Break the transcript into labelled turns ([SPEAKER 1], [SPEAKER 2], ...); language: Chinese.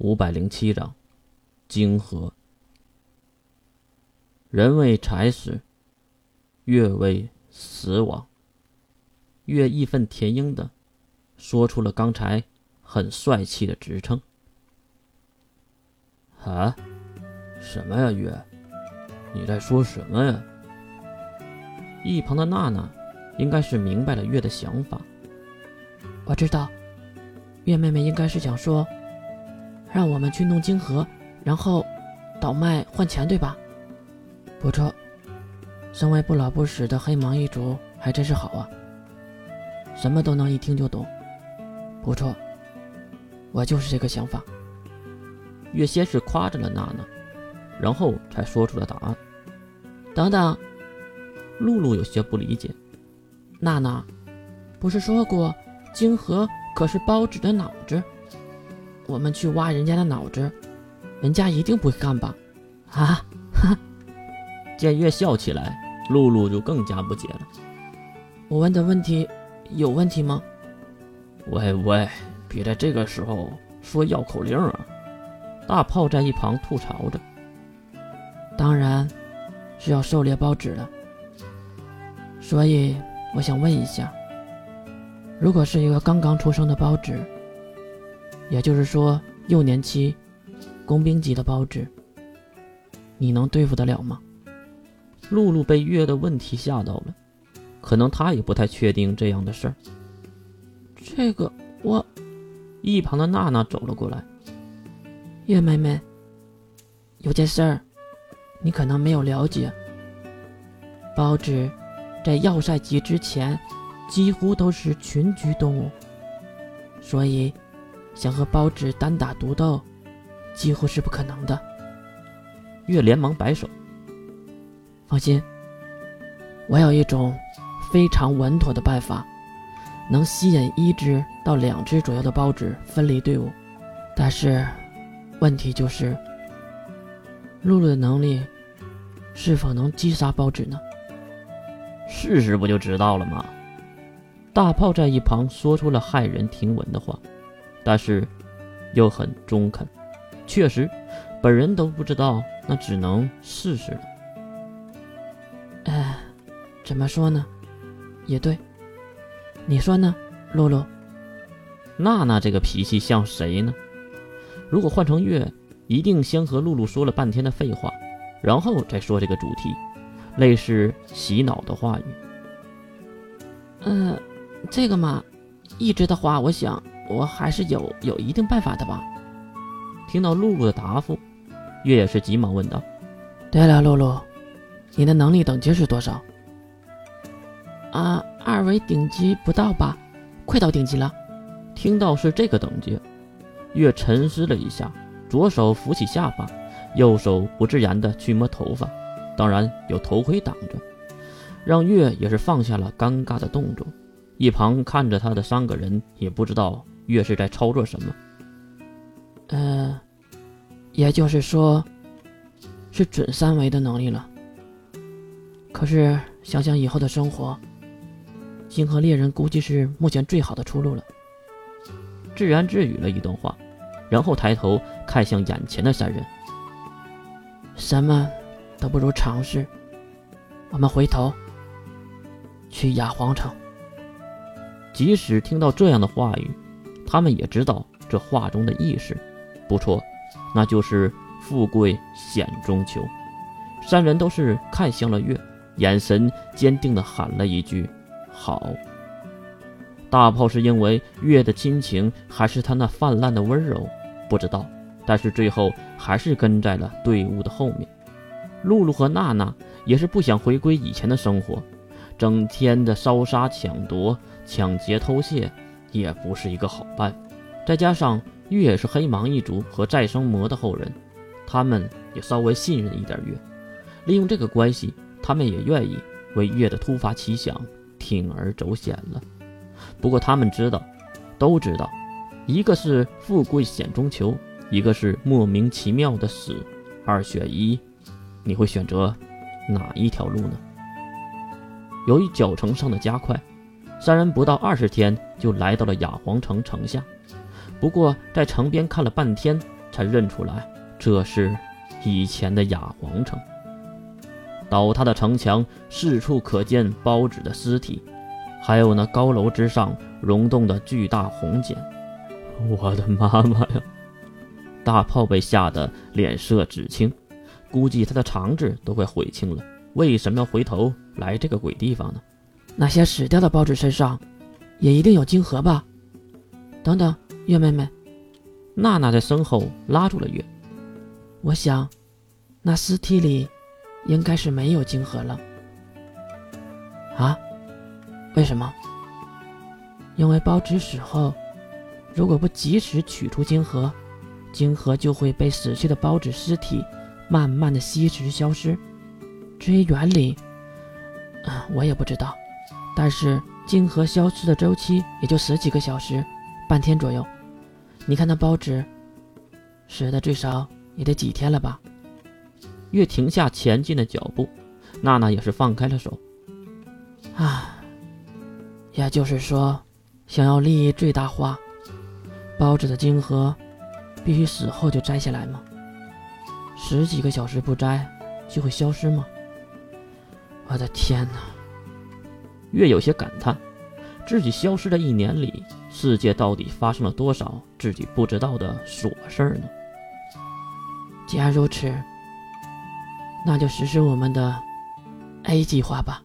[SPEAKER 1] 五百零七章，泾河。人为财死，月为死亡。月义愤填膺的说出了刚才很帅气的职称。啊？什么呀，月？你在说什么呀？一旁的娜娜应该是明白了月的想法。
[SPEAKER 2] 我知道，月妹妹应该是想说。让我们去弄晶核，然后倒卖换钱，对吧？不错，身为不老不死的黑芒一族还真是好啊，什么都能一听就懂。不错，我就是这个想法。
[SPEAKER 1] 月先是夸着了娜娜，然后才说出了答案。
[SPEAKER 2] 等等，
[SPEAKER 1] 露露有些不理解，
[SPEAKER 2] 娜娜，不是说过晶核可是包子的脑子？我们去挖人家的脑子，人家一定不会干吧？啊哈！
[SPEAKER 1] 见月笑起来，露露就更加不解了。
[SPEAKER 2] 我问的问题有问题吗？
[SPEAKER 1] 喂喂，别在这个时候说绕口令啊！大炮在一旁吐槽着。
[SPEAKER 2] 当然是要狩猎报纸了。所以我想问一下，如果是一个刚刚出生的报纸？也就是说，幼年期，工兵级的包纸，你能对付得了吗？
[SPEAKER 1] 露露被月的问题吓到了，可能她也不太确定这样的事儿。
[SPEAKER 2] 这个我，
[SPEAKER 1] 一旁的娜娜走了过来。
[SPEAKER 2] 月妹妹，有件事儿，你可能没有了解。包纸在要塞级之前，几乎都是群居动物，所以。想和包纸单打独斗，几乎是不可能的。
[SPEAKER 1] 月连忙摆手：“
[SPEAKER 2] 放心，我有一种非常稳妥的办法，能吸引一只到两只左右的包纸分离队伍。但是，问题就是，露露的能力是否能击杀包纸呢？
[SPEAKER 1] 试试不就知道了吗？”大炮在一旁说出了骇人听闻的话。但是，又很中肯。确实，本人都不知道，那只能试试了。
[SPEAKER 2] 哎，怎么说呢？也对。你说呢，露露？
[SPEAKER 1] 娜娜这个脾气像谁呢？如果换成月，一定先和露露说了半天的废话，然后再说这个主题，类似洗脑的话语。
[SPEAKER 2] 呃，这个嘛，一直的话，我想。我还是有有一定办法的吧。
[SPEAKER 1] 听到露露的答复，月也是急忙问道：“
[SPEAKER 2] 对了，露露，你的能力等级是多少？”“啊，二维顶级不到吧？快到顶级了。”
[SPEAKER 1] 听到是这个等级，月沉思了一下，左手扶起下巴，右手不自然的去摸头发，当然有头盔挡着，让月也是放下了尴尬的动作。一旁看着他的三个人也不知道。月是在操作什么？
[SPEAKER 2] 呃，也就是说，是准三维的能力了。可是想想以后的生活，星河猎人估计是目前最好的出路了。
[SPEAKER 1] 自言自语了一段话，然后抬头看向眼前的三人。
[SPEAKER 2] 什么都不如尝试。我们回头去雅皇城。
[SPEAKER 1] 即使听到这样的话语。他们也知道这话中的意思，不错，那就是富贵险中求。三人都是看向了月，眼神坚定地喊了一句：“好。”大炮是因为月的亲情，还是他那泛滥的温柔，不知道，但是最后还是跟在了队伍的后面。露露和娜娜也是不想回归以前的生活，整天的烧杀抢夺、抢劫偷窃。也不是一个好办，再加上月是黑芒一族和再生魔的后人，他们也稍微信任一点月，利用这个关系，他们也愿意为月的突发奇想铤而走险了。不过他们知道，都知道，一个是富贵险中求，一个是莫名其妙的死，二选一，你会选择哪一条路呢？由于脚程上的加快。三人不到二十天就来到了雅皇城城下，不过在城边看了半天，才认出来这是以前的雅皇城。倒塌的城墙四处可见包纸的尸体，还有那高楼之上溶洞的巨大红茧。我的妈妈呀！大炮被吓得脸色紫青，估计他的肠子都快悔青了。为什么要回头来这个鬼地方呢？
[SPEAKER 2] 那些死掉的包纸身上，也一定有金盒吧？等等，月妹妹，
[SPEAKER 1] 娜娜在身后拉住了月。
[SPEAKER 2] 我想，那尸体里应该是没有金盒了。啊？为什么？因为包纸死后，如果不及时取出金盒，金盒就会被死去的包纸尸体慢慢的吸食消失。至于原理，啊，我也不知道。但是晶核消失的周期也就十几个小时，半天左右。你看那包纸，死的最少也得几天了吧？
[SPEAKER 1] 月停下前进的脚步，娜娜也是放开了手。
[SPEAKER 2] 啊，也就是说，想要利益最大化，包纸的晶核必须死后就摘下来吗？十几个小时不摘就会消失吗？我的天哪！
[SPEAKER 1] 越有些感叹，自己消失的一年里，世界到底发生了多少自己不知道的琐事儿呢？
[SPEAKER 2] 既然如此，那就实施我们的 A 计划吧。